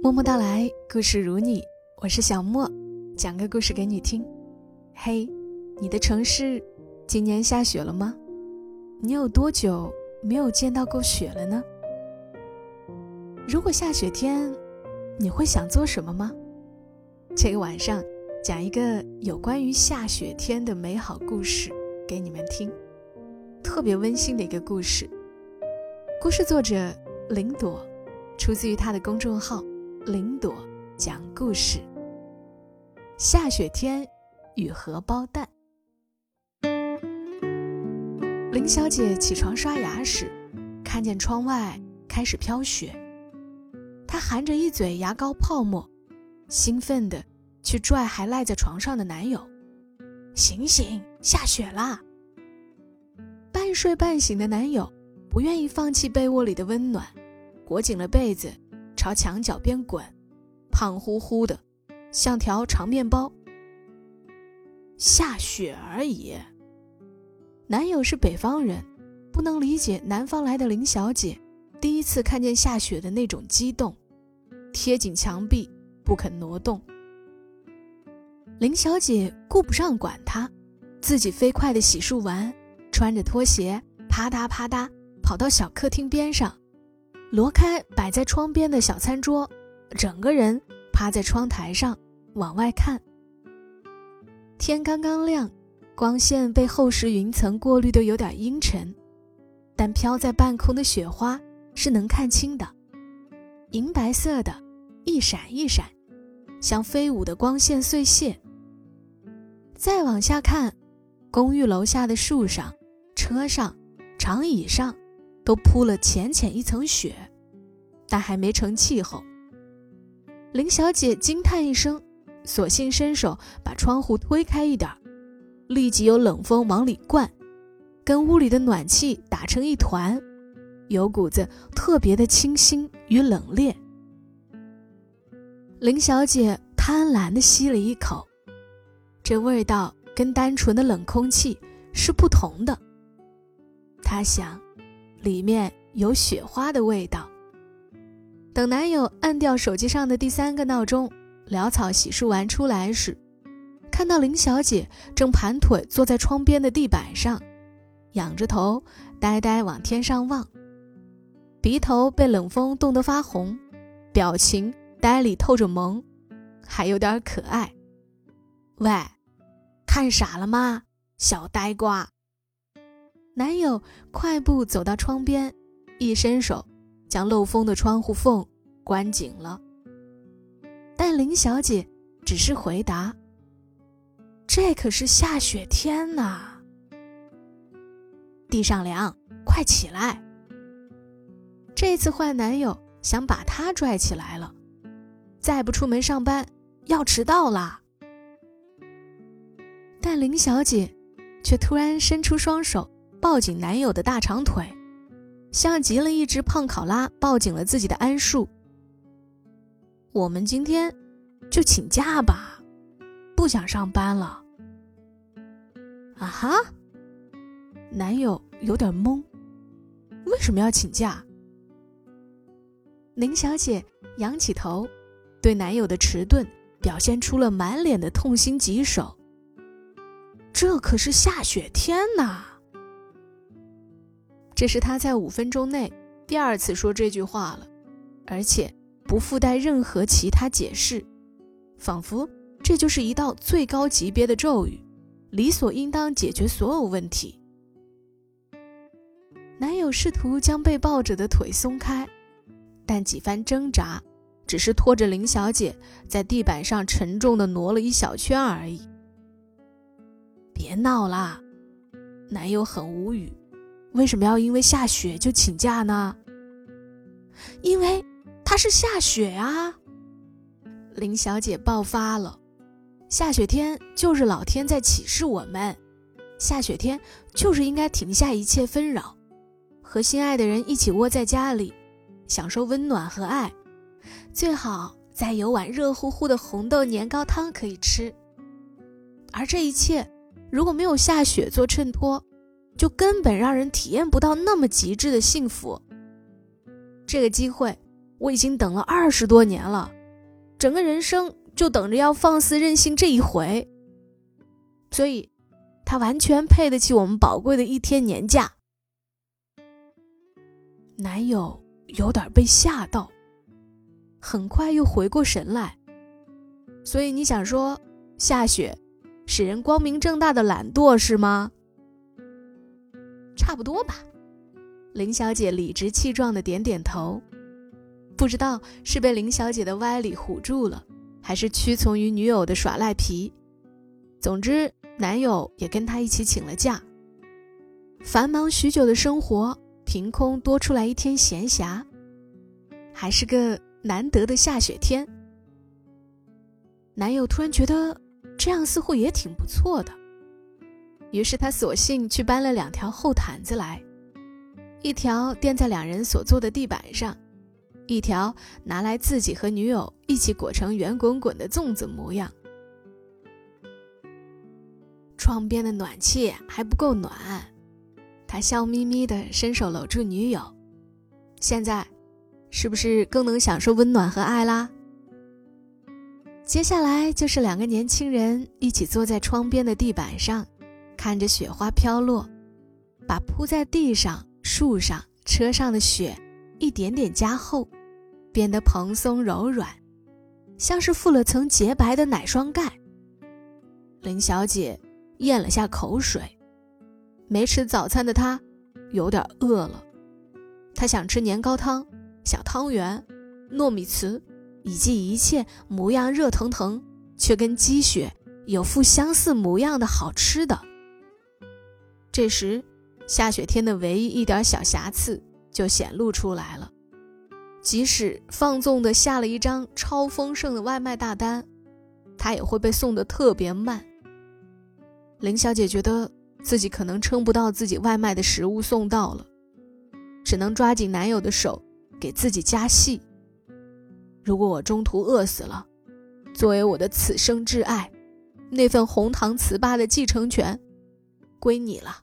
默默到来，故事如你，我是小莫，讲个故事给你听。嘿，你的城市今年下雪了吗？你有多久没有见到过雪了呢？如果下雪天，你会想做什么吗？这个晚上讲一个有关于下雪天的美好故事给你们听，特别温馨的一个故事。故事作者林朵，出自于他的公众号。林朵讲故事。下雪天与荷包蛋。林小姐起床刷牙时，看见窗外开始飘雪。她含着一嘴牙膏泡沫，兴奋地去拽还赖在床上的男友：“醒醒，下雪啦！”半睡半醒的男友不愿意放弃被窝里的温暖，裹紧了被子。朝墙角边滚，胖乎乎的，像条长面包。下雪而已。男友是北方人，不能理解南方来的林小姐第一次看见下雪的那种激动，贴紧墙壁不肯挪动。林小姐顾不上管他，自己飞快的洗漱完，穿着拖鞋啪嗒啪嗒跑到小客厅边上。挪开摆在窗边的小餐桌，整个人趴在窗台上往外看。天刚刚亮，光线被厚实云层过滤的有点阴沉，但飘在半空的雪花是能看清的，银白色的，一闪一闪，像飞舞的光线碎屑。再往下看，公寓楼下的树上、车上、长椅上。都铺了浅浅一层雪，但还没成气候。林小姐惊叹一声，索性伸手把窗户推开一点，立即有冷风往里灌，跟屋里的暖气打成一团，有股子特别的清新与冷冽。林小姐贪婪地吸了一口，这味道跟单纯的冷空气是不同的。她想。里面有雪花的味道。等男友按掉手机上的第三个闹钟，潦草洗漱完出来时，看到林小姐正盘腿坐在窗边的地板上，仰着头，呆呆往天上望，鼻头被冷风冻得发红，表情呆里透着萌，还有点可爱。喂，看傻了吗，小呆瓜？男友快步走到窗边，一伸手将漏风的窗户缝关紧了。但林小姐只是回答：“这可是下雪天呐，地上凉，快起来。”这次坏男友想把她拽起来了，再不出门上班要迟到啦。但林小姐却突然伸出双手。抱紧男友的大长腿，像极了一只胖考拉抱紧了自己的桉树。我们今天就请假吧，不想上班了。啊哈！男友有点懵，为什么要请假？林小姐仰起头，对男友的迟钝表现出了满脸的痛心疾首。这可是下雪天呐！这是他在五分钟内第二次说这句话了，而且不附带任何其他解释，仿佛这就是一道最高级别的咒语，理所应当解决所有问题。男友试图将被抱着的腿松开，但几番挣扎，只是拖着林小姐在地板上沉重的挪了一小圈而已。别闹啦，男友很无语。为什么要因为下雪就请假呢？因为它是下雪啊！林小姐爆发了，下雪天就是老天在启示我们，下雪天就是应该停下一切纷扰，和心爱的人一起窝在家里，享受温暖和爱，最好再有碗热乎乎的红豆年糕汤可以吃。而这一切如果没有下雪做衬托，就根本让人体验不到那么极致的幸福。这个机会，我已经等了二十多年了，整个人生就等着要放肆任性这一回。所以，他完全配得起我们宝贵的一天年假。”男友有点被吓到，很快又回过神来。所以你想说，下雪使人光明正大的懒惰是吗？差不多吧。林小姐理直气壮的点点头，不知道是被林小姐的歪理唬住了，还是屈从于女友的耍赖皮。总之，男友也跟她一起请了假。繁忙许久的生活，凭空多出来一天闲暇，还是个难得的下雪天。男友突然觉得这样似乎也挺不错的，于是他索性去搬了两条厚毯子来，一条垫在两人所坐的地板上，一条拿来自己和女友一起裹成圆滚滚的粽子模样。窗边的暖气还不够暖，他笑眯眯地伸手搂住女友，现在是不是更能享受温暖和爱啦？接下来就是两个年轻人一起坐在窗边的地板上，看着雪花飘落，把铺在地上、树上、车上的雪一点点加厚，变得蓬松柔软，像是覆了层洁白的奶霜盖。林小姐咽了下口水，没吃早餐的她有点饿了，她想吃年糕汤、小汤圆、糯米糍。以及一切模样热腾腾，却跟积雪有副相似模样的好吃的。这时，下雪天的唯一一点小瑕疵就显露出来了。即使放纵的下了一张超丰盛的外卖大单，他也会被送的特别慢。林小姐觉得自己可能撑不到自己外卖的食物送到了，只能抓紧男友的手，给自己加戏。如果我中途饿死了，作为我的此生挚爱，那份红糖糍粑的继承权归你了。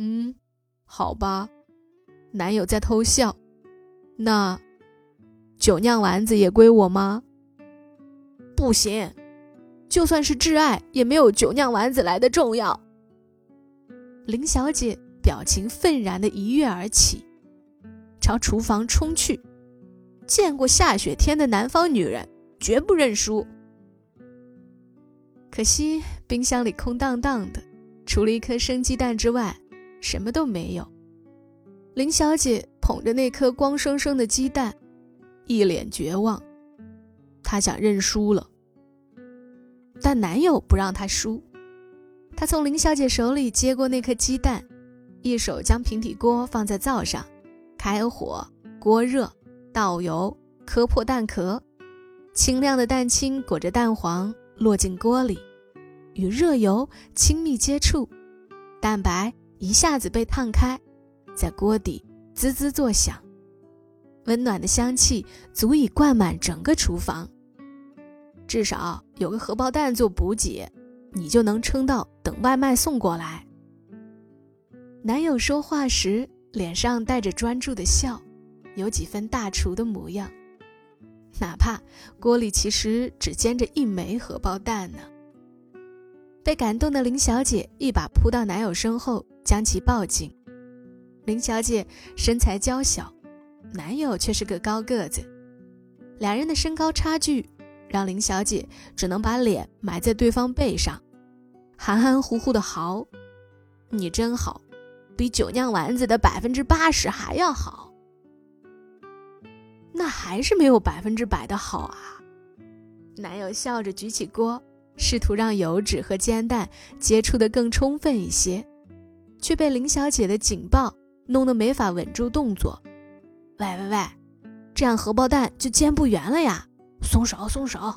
嗯，好吧。男友在偷笑。那酒酿丸子也归我吗？不行，就算是挚爱，也没有酒酿丸子来的重要。林小姐表情愤然的一跃而起，朝厨房冲去。见过下雪天的南方女人，绝不认输。可惜冰箱里空荡荡的，除了一颗生鸡蛋之外，什么都没有。林小姐捧着那颗光生生的鸡蛋，一脸绝望。她想认输了，但男友不让她输。他从林小姐手里接过那颗鸡蛋，一手将平底锅放在灶上，开火，锅热。倒油，磕破蛋壳，清亮的蛋清裹着蛋黄落进锅里，与热油亲密接触，蛋白一下子被烫开，在锅底滋滋作响，温暖的香气足以灌满整个厨房。至少有个荷包蛋做补给，你就能撑到等外卖送过来。男友说话时脸上带着专注的笑。有几分大厨的模样，哪怕锅里其实只煎着一枚荷包蛋呢。被感动的林小姐一把扑到男友身后，将其抱紧。林小姐身材娇小，男友却是个高个子，两人的身高差距让林小姐只能把脸埋在对方背上，含含糊糊的嚎：“你真好，比酒酿丸子的百分之八十还要好。”那还是没有百分之百的好啊！男友笑着举起锅，试图让油脂和煎蛋接触的更充分一些，却被林小姐的警报弄得没法稳住动作。喂喂喂，这样荷包蛋就煎不圆了呀！松手松手！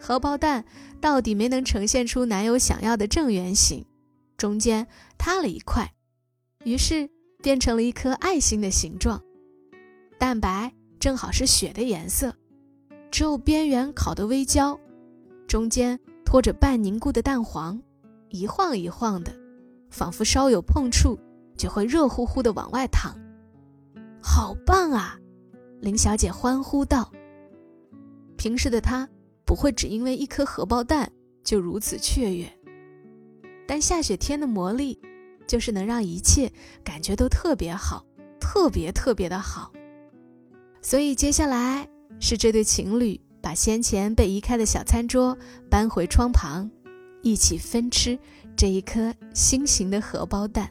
荷包蛋到底没能呈现出男友想要的正圆形，中间塌了一块，于是变成了一颗爱心的形状。蛋白正好是雪的颜色，只有边缘烤得微焦，中间托着半凝固的蛋黄，一晃一晃的，仿佛稍有碰触就会热乎乎的往外淌。好棒啊！林小姐欢呼道：“平时的她不会只因为一颗荷包蛋就如此雀跃，但下雪天的魔力，就是能让一切感觉都特别好，特别特别的好。所以接下来是这对情侣把先前被移开的小餐桌搬回窗旁，一起分吃这一颗心形的荷包蛋。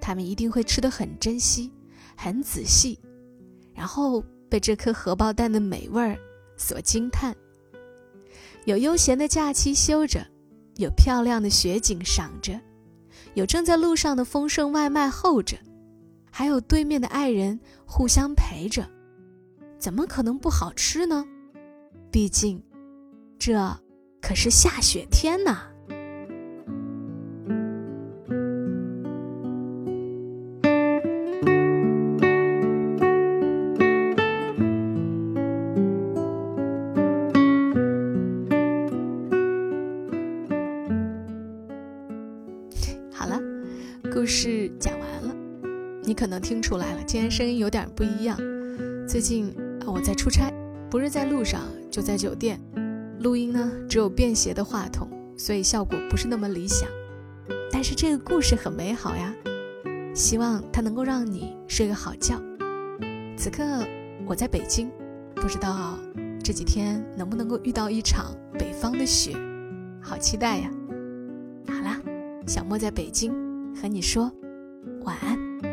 他们一定会吃得很珍惜，很仔细。”然后被这颗荷包蛋的美味儿所惊叹。有悠闲的假期休着，有漂亮的雪景赏着，有正在路上的丰盛外卖候着，还有对面的爱人互相陪着，怎么可能不好吃呢？毕竟，这可是下雪天呐。能听出来了，今天声音有点不一样。最近啊，我在出差，不是在路上，就在酒店。录音呢，只有便携的话筒，所以效果不是那么理想。但是这个故事很美好呀，希望它能够让你睡个好觉。此刻我在北京，不知道这几天能不能够遇到一场北方的雪，好期待呀！好啦，小莫在北京。和你说晚安。